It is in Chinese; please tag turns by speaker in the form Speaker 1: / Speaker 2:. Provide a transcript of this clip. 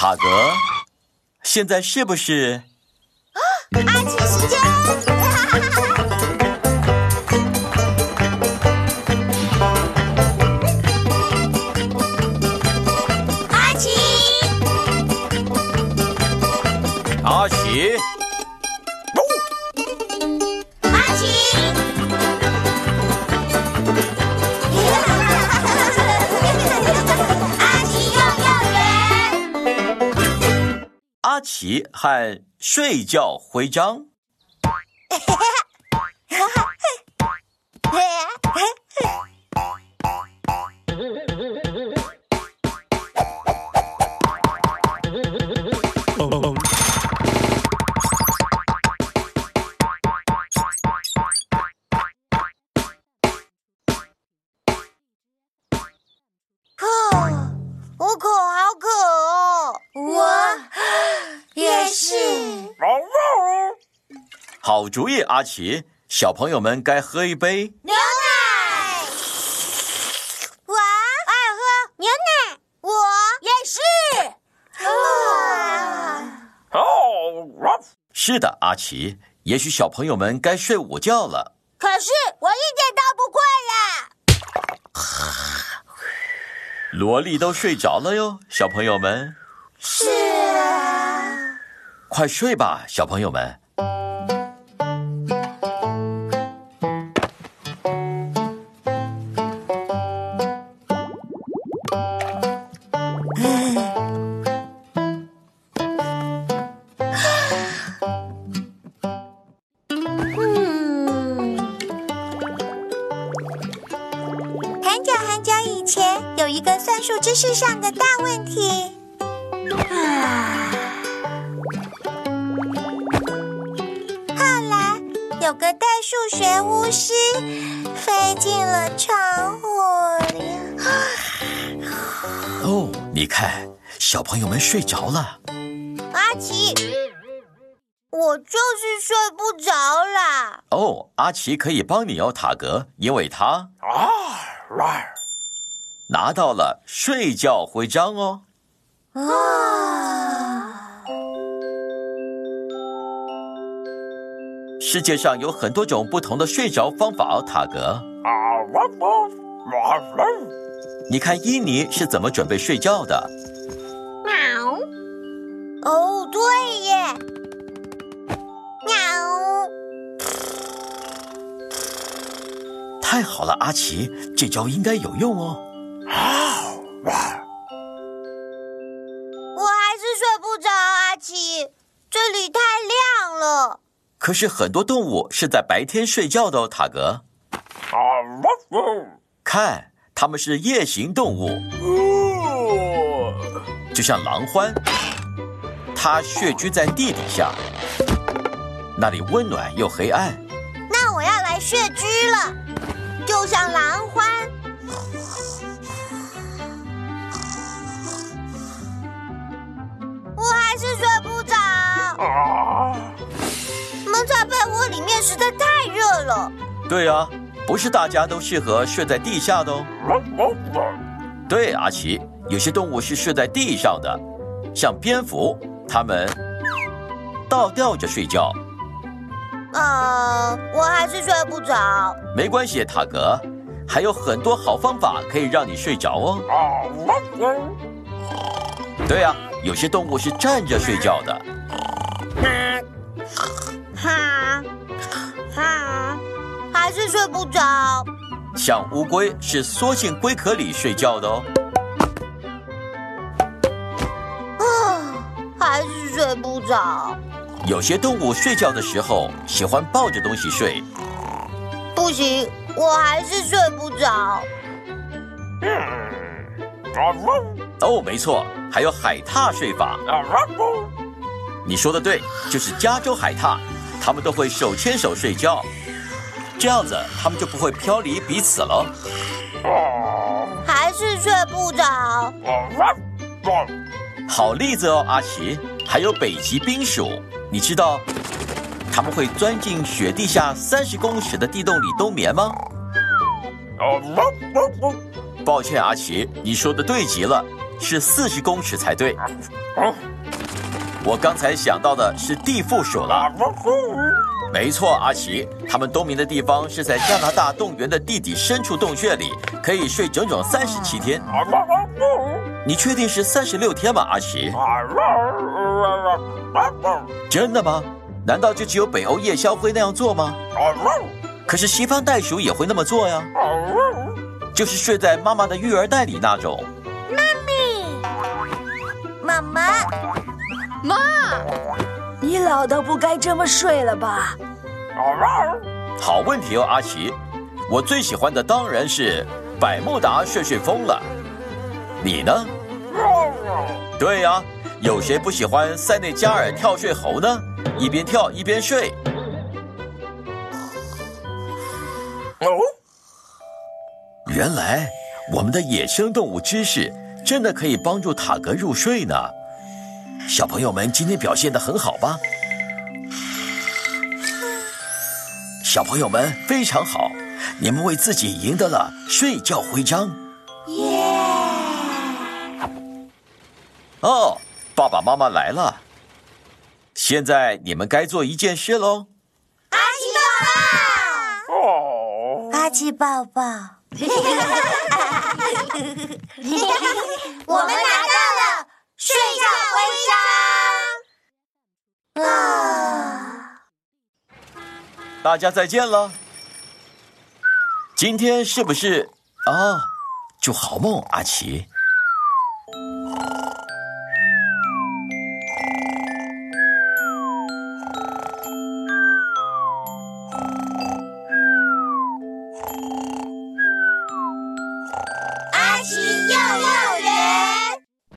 Speaker 1: 塔格，现在是不是？
Speaker 2: 阿奇时间。奇
Speaker 1: 和睡觉徽章。
Speaker 2: 好
Speaker 1: 主意，阿奇。小朋友们该喝一杯。
Speaker 2: 牛奶，我爱喝牛奶，我也是。啊！
Speaker 1: 是的，阿奇。也许小朋友们该睡午觉了。
Speaker 2: 可是我一点都不困呀。
Speaker 1: 萝莉都睡着了哟，小朋友们，
Speaker 2: 是啊。
Speaker 1: 快睡吧，小朋友们。
Speaker 2: 嗯。很久很久以前，有一个算术知识上的大问题。啊。后来有个代数学巫师飞进了窗
Speaker 1: 你看，小朋友们睡着了。
Speaker 2: 阿奇，我就是睡不着啦。
Speaker 1: 哦，阿奇可以帮你哦，塔格，因为他啊拿到了睡觉徽章哦。
Speaker 2: 啊。
Speaker 1: 世界上有很多种不同的睡着方法哦，塔格。你看伊尼是怎么准备睡觉的？
Speaker 2: 喵。哦，对耶。喵。
Speaker 1: 太好了，阿奇，这招应该有用哦。
Speaker 2: 我还是睡不着，阿奇，这里太亮了。
Speaker 1: 可是很多动物是在白天睡觉的哦，塔格。看，它们是夜行动物，就像狼獾，它穴居在地底下，那里温暖又黑暗。
Speaker 2: 那我要来穴居了，就像狼獾。我还是睡不着。蒙在被窝里面实在太热了。
Speaker 1: 对呀、不是大家都适合睡在地下的哦。对，阿奇，有些动物是睡在地上的，像蝙蝠，它们倒吊着睡觉。
Speaker 2: 呃，我还是睡不着。
Speaker 1: 没关系，塔格，还有很多好方法可以让你睡着哦。对呀、有些动物是站着睡觉的。
Speaker 2: 哈，哈，还是睡不着。
Speaker 1: 像乌龟是缩进龟壳里睡觉的哦。
Speaker 2: 啊，还是睡不着。
Speaker 1: 有些动物睡觉的时候喜欢抱着东西睡。
Speaker 2: 不行，我还是睡不着。
Speaker 1: 哦，没错，还有海獭睡法。你说的对，就是加州海獭，它们都会手牵手睡觉，这样子他们就不会飘离彼此了。
Speaker 2: 还是睡不着。
Speaker 1: 好例子哦，阿奇。还有北极冰鼠，你知道他们会钻进雪地下三十公尺的地洞里冬眠吗？抱歉，阿奇，你说的对极了，是四十公尺才对。我刚才想到的是地缚鼠了。没错，阿奇，他们冬眠的地方是在加拿大动物园的地底深处洞穴里，可以睡整整三十七天。你确定是三十六天吗，阿奇？真的吗？难道就只有北欧夜宵会那样做吗？可是西方袋鼠也会那么做呀，就是睡在妈妈的育儿袋里那种。
Speaker 2: 妈妈，
Speaker 3: 妈，
Speaker 4: 你老到不该这么睡了吧？
Speaker 1: 好问题哦，阿奇。我最喜欢的当然是百慕达睡睡风了。你呢？对呀，有谁不喜欢塞内加尔跳睡猴呢？一边跳一边睡。哦，原来我们的野生动物知识真的可以帮助塔格入睡呢。小朋友们今天表现的很好吧？小朋友们非常好，你们为自己赢得了睡觉徽章。耶！哦，爸爸妈妈来了，现在你们该做一件事喽。
Speaker 2: 阿奇抱抱！哦，阿奇抱抱！我们拿到了睡觉回家！啊！
Speaker 1: 大家再见了。今天是不是啊？祝好梦，阿奇。